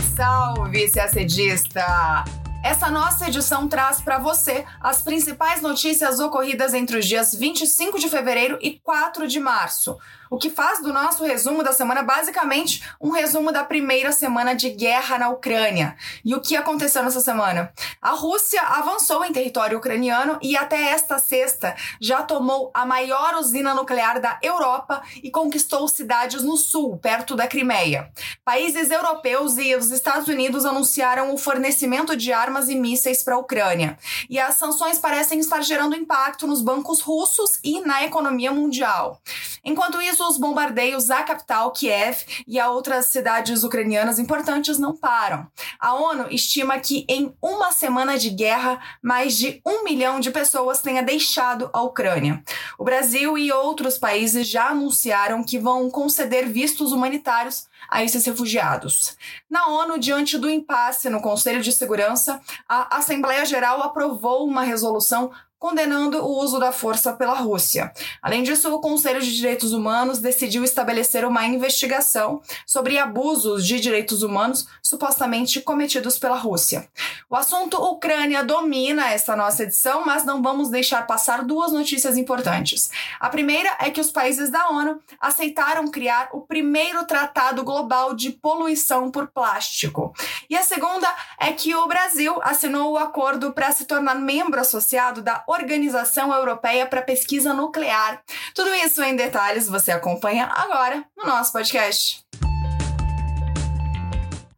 Salve, salve, CACDista! Essa nossa edição traz para você as principais notícias ocorridas entre os dias 25 de fevereiro e 4 de março o que faz do nosso resumo da semana basicamente um resumo da primeira semana de guerra na Ucrânia. E o que aconteceu nessa semana? A Rússia avançou em território ucraniano e até esta sexta já tomou a maior usina nuclear da Europa e conquistou cidades no sul, perto da Crimeia. Países europeus e os Estados Unidos anunciaram o fornecimento de armas e mísseis para a Ucrânia. E as sanções parecem estar gerando impacto nos bancos russos e na economia mundial. Enquanto isso, os bombardeios à capital, Kiev, e a outras cidades ucranianas importantes não param. A ONU estima que em uma semana de guerra, mais de um milhão de pessoas tenha deixado a Ucrânia. O Brasil e outros países já anunciaram que vão conceder vistos humanitários a esses refugiados. Na ONU, diante do impasse no Conselho de Segurança, a Assembleia Geral aprovou uma resolução condenando o uso da força pela Rússia. Além disso, o Conselho de Direitos Humanos decidiu estabelecer uma investigação sobre abusos de direitos humanos supostamente cometidos pela Rússia. O assunto Ucrânia domina essa nossa edição, mas não vamos deixar passar duas notícias importantes. A primeira é que os países da ONU aceitaram criar o primeiro tratado global de poluição por plástico. E a segunda é que o Brasil assinou o acordo para se tornar membro associado da Organização Europeia para Pesquisa Nuclear. Tudo isso em detalhes você acompanha agora no nosso podcast.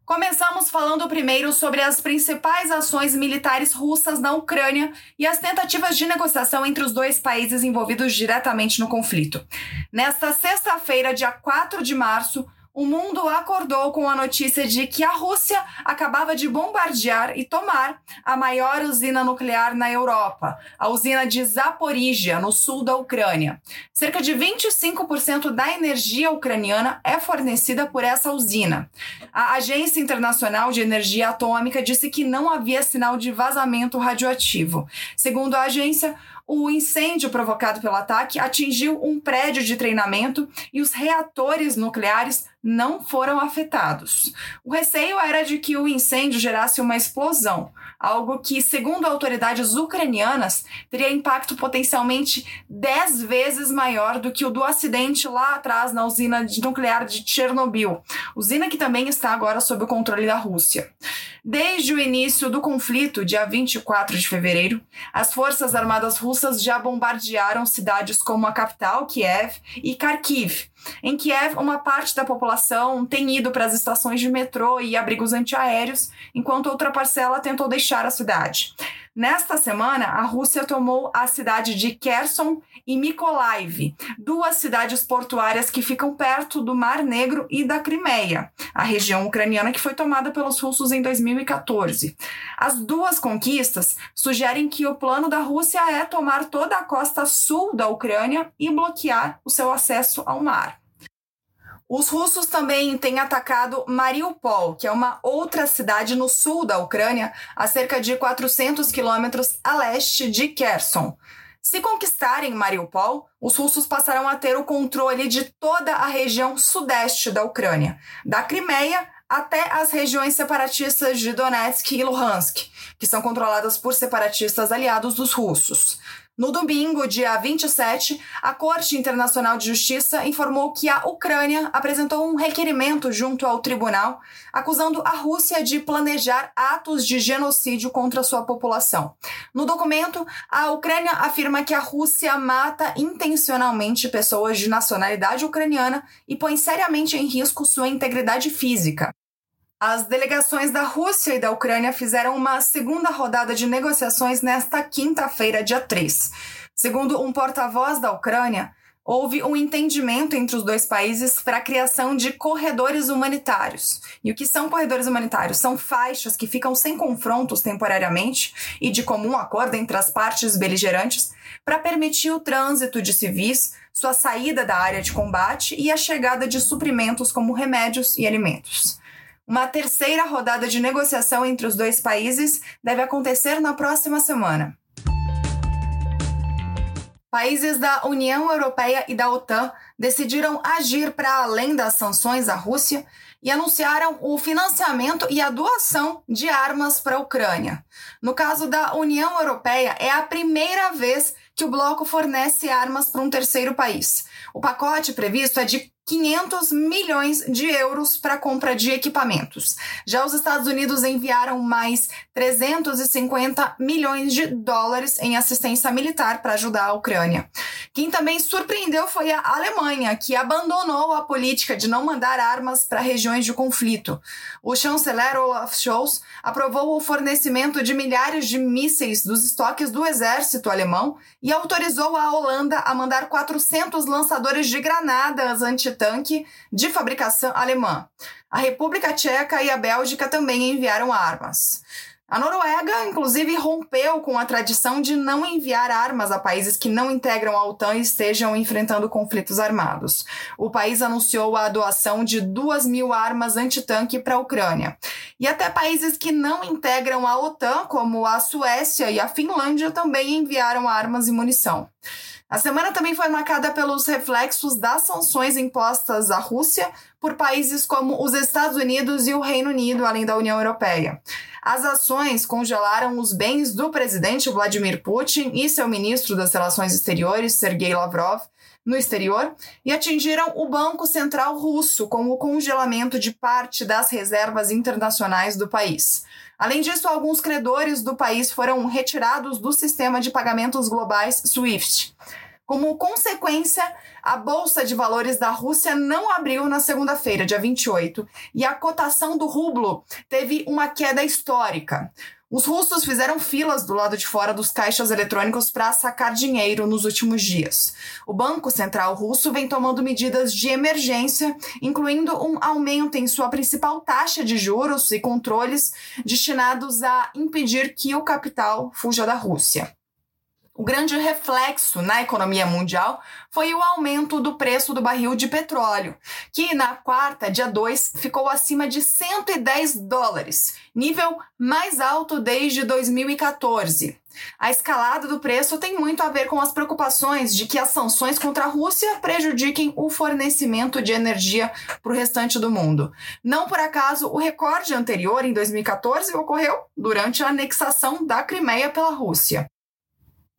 Começamos falando primeiro sobre as principais ações militares russas na Ucrânia e as tentativas de negociação entre os dois países envolvidos diretamente no conflito. Nesta sexta-feira, dia 4 de março, o mundo acordou com a notícia de que a Rússia acabava de bombardear e tomar a maior usina nuclear na Europa, a usina de Zaporizhia, no sul da Ucrânia. Cerca de 25% da energia ucraniana é fornecida por essa usina. A Agência Internacional de Energia Atômica disse que não havia sinal de vazamento radioativo. Segundo a agência, o incêndio provocado pelo ataque atingiu um prédio de treinamento e os reatores nucleares não foram afetados. O receio era de que o incêndio gerasse uma explosão, algo que, segundo autoridades ucranianas, teria impacto potencialmente 10 vezes maior do que o do acidente lá atrás na usina nuclear de Chernobyl, usina que também está agora sob o controle da Rússia. Desde o início do conflito, dia 24 de fevereiro, as forças armadas russas já bombardearam cidades como a capital, Kiev, e Kharkiv, em Kiev, uma parte da população tem ido para as estações de metrô e abrigos antiaéreos, enquanto outra parcela tentou deixar a cidade. Nesta semana, a Rússia tomou a cidade de Kherson e Mykolaiv, duas cidades portuárias que ficam perto do Mar Negro e da Crimeia, a região ucraniana que foi tomada pelos russos em 2014. As duas conquistas sugerem que o plano da Rússia é tomar toda a costa sul da Ucrânia e bloquear o seu acesso ao mar. Os russos também têm atacado Mariupol, que é uma outra cidade no sul da Ucrânia, a cerca de 400 quilômetros a leste de Kherson. Se conquistarem Mariupol, os russos passarão a ter o controle de toda a região sudeste da Ucrânia, da Crimeia até as regiões separatistas de Donetsk e Luhansk, que são controladas por separatistas aliados dos russos. No domingo, dia 27, a Corte Internacional de Justiça informou que a Ucrânia apresentou um requerimento junto ao tribunal, acusando a Rússia de planejar atos de genocídio contra sua população. No documento, a Ucrânia afirma que a Rússia mata intencionalmente pessoas de nacionalidade ucraniana e põe seriamente em risco sua integridade física. As delegações da Rússia e da Ucrânia fizeram uma segunda rodada de negociações nesta quinta-feira, dia 3. Segundo um porta-voz da Ucrânia, houve um entendimento entre os dois países para a criação de corredores humanitários. E o que são corredores humanitários? São faixas que ficam sem confrontos temporariamente e de comum acordo entre as partes beligerantes para permitir o trânsito de civis, sua saída da área de combate e a chegada de suprimentos como remédios e alimentos. Uma terceira rodada de negociação entre os dois países deve acontecer na próxima semana. Países da União Europeia e da OTAN decidiram agir para além das sanções à Rússia e anunciaram o financiamento e a doação de armas para a Ucrânia. No caso da União Europeia, é a primeira vez que o bloco fornece armas para um terceiro país. O pacote previsto é de 500 milhões de euros para compra de equipamentos. Já os Estados Unidos enviaram mais 350 milhões de dólares em assistência militar para ajudar a Ucrânia. Quem também surpreendeu foi a Alemanha, que abandonou a política de não mandar armas para regiões de conflito. O chanceler Olaf Scholz aprovou o fornecimento de milhares de mísseis dos estoques do exército alemão e autorizou a Holanda a mandar 400 lançadores de granadas anti tanque de fabricação alemã. A República Tcheca e a Bélgica também enviaram armas. A Noruega, inclusive, rompeu com a tradição de não enviar armas a países que não integram a OTAN e estejam enfrentando conflitos armados. O país anunciou a doação de 2 mil armas antitanque para a Ucrânia. E até países que não integram a OTAN, como a Suécia e a Finlândia, também enviaram armas e munição. A semana também foi marcada pelos reflexos das sanções impostas à Rússia por países como os Estados Unidos e o Reino Unido, além da União Europeia. As ações congelaram os bens do presidente Vladimir Putin e seu ministro das Relações Exteriores, Sergei Lavrov, no exterior e atingiram o Banco Central Russo com o congelamento de parte das reservas internacionais do país. Além disso, alguns credores do país foram retirados do sistema de pagamentos globais SWIFT. Como consequência, a Bolsa de Valores da Rússia não abriu na segunda-feira, dia 28, e a cotação do rublo teve uma queda histórica. Os russos fizeram filas do lado de fora dos caixas eletrônicos para sacar dinheiro nos últimos dias. O Banco Central Russo vem tomando medidas de emergência, incluindo um aumento em sua principal taxa de juros e controles destinados a impedir que o capital fuja da Rússia. O grande reflexo na economia mundial foi o aumento do preço do barril de petróleo, que na quarta, dia 2, ficou acima de 110 dólares, nível mais alto desde 2014. A escalada do preço tem muito a ver com as preocupações de que as sanções contra a Rússia prejudiquem o fornecimento de energia para o restante do mundo. Não por acaso, o recorde anterior, em 2014, ocorreu durante a anexação da Crimeia pela Rússia.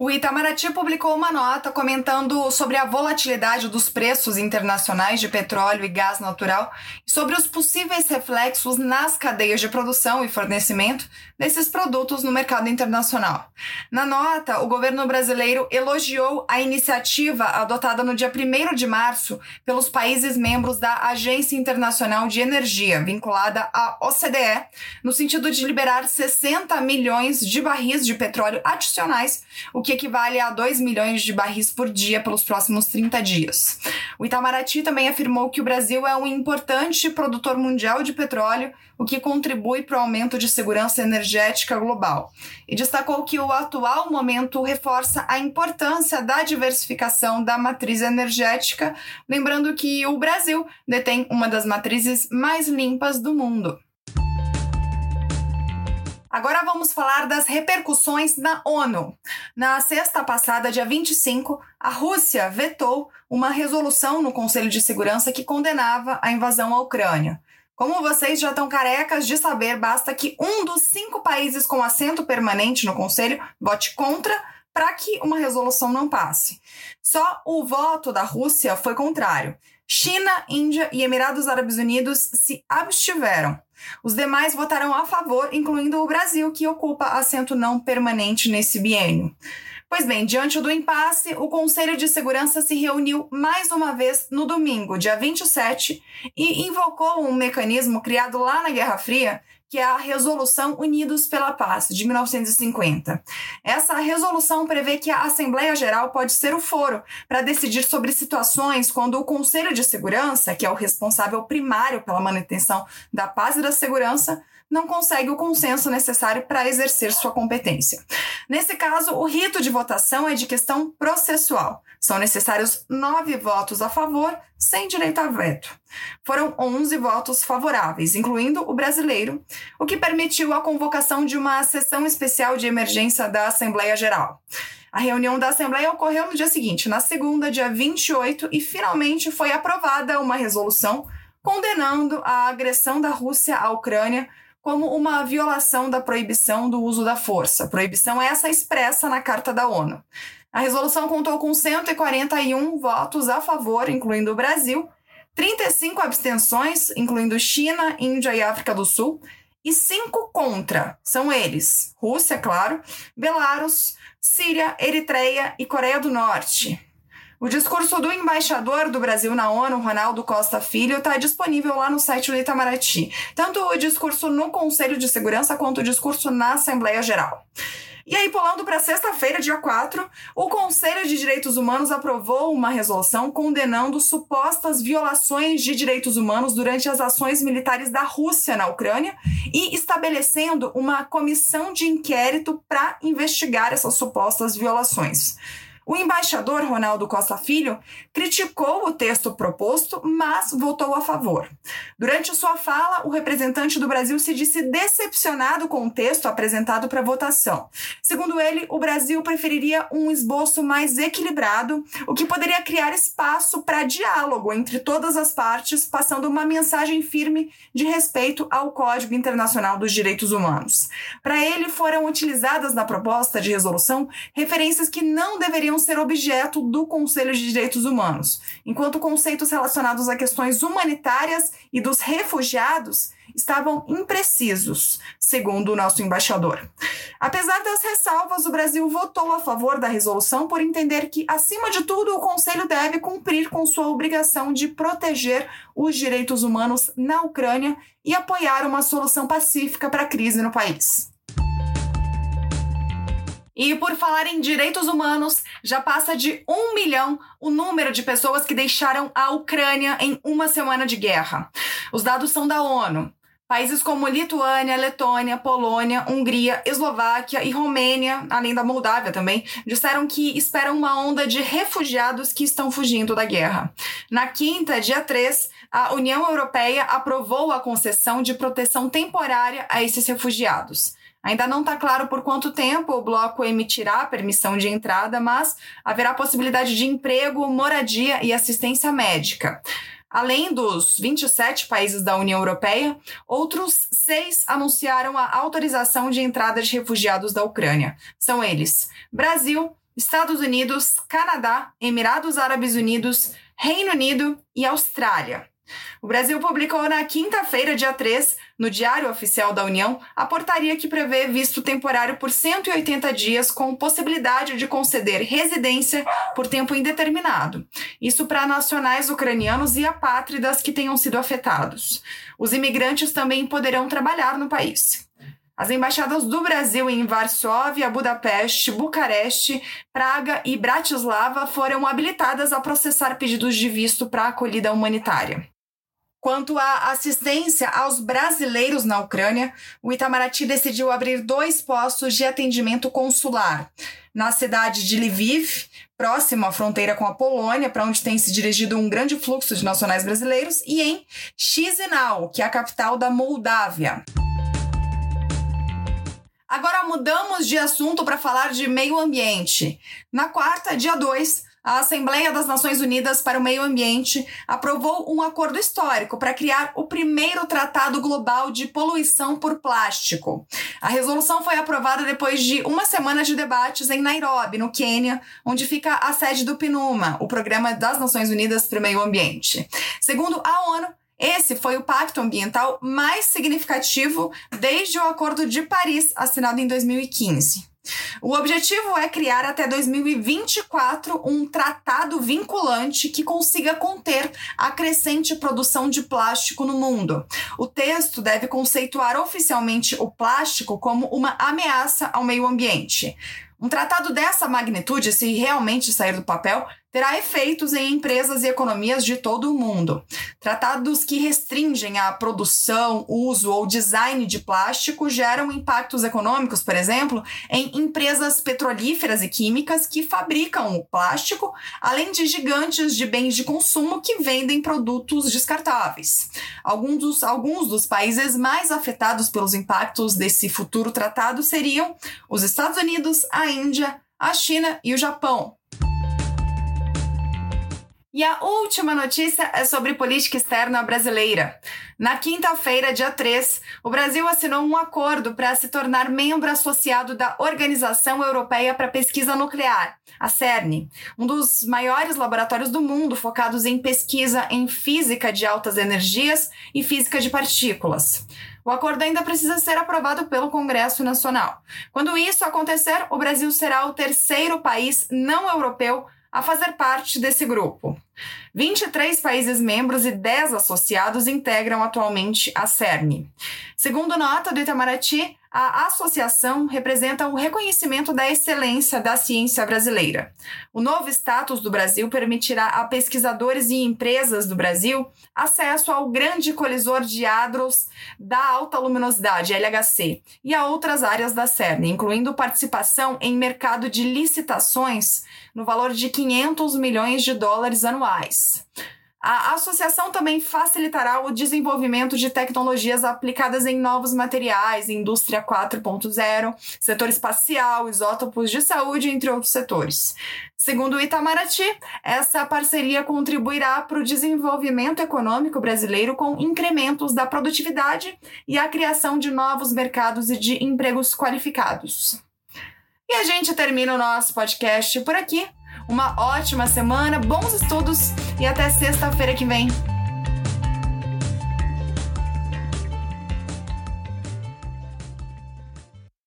O Itamaraty publicou uma nota comentando sobre a volatilidade dos preços internacionais de petróleo e gás natural e sobre os possíveis reflexos nas cadeias de produção e fornecimento desses produtos no mercado internacional. Na nota, o governo brasileiro elogiou a iniciativa adotada no dia 1 de março pelos países membros da Agência Internacional de Energia, vinculada à OCDE, no sentido de liberar 60 milhões de barris de petróleo adicionais, o que equivale a 2 milhões de barris por dia pelos próximos 30 dias. O Itamaraty também afirmou que o Brasil é um importante produtor mundial de petróleo, o que contribui para o aumento de segurança energética global. E destacou que o atual momento reforça a importância da diversificação da matriz energética, lembrando que o Brasil detém uma das matrizes mais limpas do mundo. Agora vamos falar das repercussões na ONU. Na sexta passada, dia 25, a Rússia vetou uma resolução no Conselho de Segurança que condenava a invasão à Ucrânia. Como vocês já estão carecas de saber, basta que um dos cinco países com assento permanente no Conselho vote contra para que uma resolução não passe. Só o voto da Rússia foi contrário. China, Índia e Emirados Árabes Unidos se abstiveram. Os demais votaram a favor, incluindo o Brasil, que ocupa assento não permanente nesse biênio. Pois bem, diante do impasse, o Conselho de Segurança se reuniu mais uma vez no domingo, dia 27, e invocou um mecanismo criado lá na Guerra Fria que é a Resolução Unidos pela Paz, de 1950. Essa resolução prevê que a Assembleia Geral pode ser o foro para decidir sobre situações quando o Conselho de Segurança, que é o responsável primário pela manutenção da paz e da segurança, não consegue o consenso necessário para exercer sua competência. Nesse caso, o rito de votação é de questão processual. São necessários nove votos a favor, sem direito a veto. Foram 11 votos favoráveis, incluindo o brasileiro, o que permitiu a convocação de uma sessão especial de emergência da Assembleia Geral. A reunião da Assembleia ocorreu no dia seguinte, na segunda, dia 28, e finalmente foi aprovada uma resolução condenando a agressão da Rússia à Ucrânia como uma violação da proibição do uso da força. Proibição essa expressa na Carta da ONU. A resolução contou com 141 votos a favor, incluindo o Brasil, 35 abstenções, incluindo China, Índia e África do Sul, e cinco contra. São eles: Rússia, claro, Belarus, Síria, Eritreia e Coreia do Norte. O discurso do embaixador do Brasil na ONU, Ronaldo Costa Filho, está disponível lá no site do Itamaraty. Tanto o discurso no Conselho de Segurança quanto o discurso na Assembleia Geral. E aí, pulando para sexta-feira, dia 4, o Conselho de Direitos Humanos aprovou uma resolução condenando supostas violações de direitos humanos durante as ações militares da Rússia na Ucrânia e estabelecendo uma comissão de inquérito para investigar essas supostas violações. O embaixador Ronaldo Costa Filho criticou o texto proposto, mas votou a favor. Durante sua fala, o representante do Brasil se disse decepcionado com o texto apresentado para votação. Segundo ele, o Brasil preferiria um esboço mais equilibrado, o que poderia criar espaço para diálogo entre todas as partes, passando uma mensagem firme de respeito ao Código Internacional dos Direitos Humanos. Para ele, foram utilizadas na proposta de resolução referências que não deveriam ser objeto do Conselho de Direitos Humanos, enquanto conceitos relacionados a questões humanitárias e dos refugiados estavam imprecisos, segundo o nosso embaixador. Apesar das ressalvas, o Brasil votou a favor da resolução por entender que, acima de tudo, o Conselho deve cumprir com sua obrigação de proteger os direitos humanos na Ucrânia e apoiar uma solução pacífica para a crise no país. E por falar em direitos humanos, já passa de um milhão o número de pessoas que deixaram a Ucrânia em uma semana de guerra. Os dados são da ONU. Países como Lituânia, Letônia, Polônia, Hungria, Eslováquia e Romênia, além da Moldávia também, disseram que esperam uma onda de refugiados que estão fugindo da guerra. Na quinta, dia 3, a União Europeia aprovou a concessão de proteção temporária a esses refugiados. Ainda não está claro por quanto tempo o bloco emitirá a permissão de entrada, mas haverá possibilidade de emprego, moradia e assistência médica. Além dos 27 países da União Europeia, outros seis anunciaram a autorização de entrada de refugiados da Ucrânia. São eles: Brasil, Estados Unidos, Canadá, Emirados Árabes Unidos, Reino Unido e Austrália. O Brasil publicou na quinta-feira, dia 3, no Diário Oficial da União, a portaria que prevê visto temporário por 180 dias com possibilidade de conceder residência por tempo indeterminado. Isso para nacionais ucranianos e apátridas que tenham sido afetados. Os imigrantes também poderão trabalhar no país. As embaixadas do Brasil em Varsóvia, Budapeste, Bucareste, Praga e Bratislava foram habilitadas a processar pedidos de visto para acolhida humanitária. Quanto à assistência aos brasileiros na Ucrânia, o Itamaraty decidiu abrir dois postos de atendimento consular. Na cidade de Lviv, próximo à fronteira com a Polônia, para onde tem se dirigido um grande fluxo de nacionais brasileiros, e em Chisinau, que é a capital da Moldávia. Agora mudamos de assunto para falar de meio ambiente. Na quarta, dia 2, a Assembleia das Nações Unidas para o Meio Ambiente aprovou um acordo histórico para criar o primeiro tratado global de poluição por plástico. A resolução foi aprovada depois de uma semana de debates em Nairobi, no Quênia, onde fica a sede do PNUMA, o Programa das Nações Unidas para o Meio Ambiente. Segundo a ONU, esse foi o pacto ambiental mais significativo desde o Acordo de Paris, assinado em 2015. O objetivo é criar até 2024 um tratado vinculante que consiga conter a crescente produção de plástico no mundo. O texto deve conceituar oficialmente o plástico como uma ameaça ao meio ambiente. Um tratado dessa magnitude, se realmente sair do papel, terá efeitos em empresas e economias de todo o mundo. Tratados que restringem a produção, uso ou design de plástico geram impactos econômicos, por exemplo, em empresas petrolíferas e químicas que fabricam o plástico, além de gigantes de bens de consumo que vendem produtos descartáveis. Alguns dos, alguns dos países mais afetados pelos impactos desse futuro tratado seriam os Estados Unidos, a Índia, a China e o Japão. E a última notícia é sobre política externa brasileira. Na quinta-feira, dia 3, o Brasil assinou um acordo para se tornar membro associado da Organização Europeia para Pesquisa Nuclear, a CERN, um dos maiores laboratórios do mundo focados em pesquisa em física de altas energias e física de partículas. O acordo ainda precisa ser aprovado pelo Congresso Nacional. Quando isso acontecer, o Brasil será o terceiro país não europeu a fazer parte desse grupo. 23 países membros e 10 associados integram atualmente a CERN. Segundo nota do Itamaraty, a associação representa o reconhecimento da excelência da ciência brasileira. O novo status do Brasil permitirá a pesquisadores e empresas do Brasil acesso ao grande colisor de hadrons da alta luminosidade, LHC, e a outras áreas da CERN, incluindo participação em mercado de licitações no valor de 500 milhões de dólares anuais. A associação também facilitará o desenvolvimento de tecnologias aplicadas em novos materiais, indústria 4.0, setor espacial, isótopos de saúde, entre outros setores. Segundo o Itamaraty, essa parceria contribuirá para o desenvolvimento econômico brasileiro com incrementos da produtividade e a criação de novos mercados e de empregos qualificados. E a gente termina o nosso podcast por aqui. Uma ótima semana, bons estudos e até sexta-feira que vem.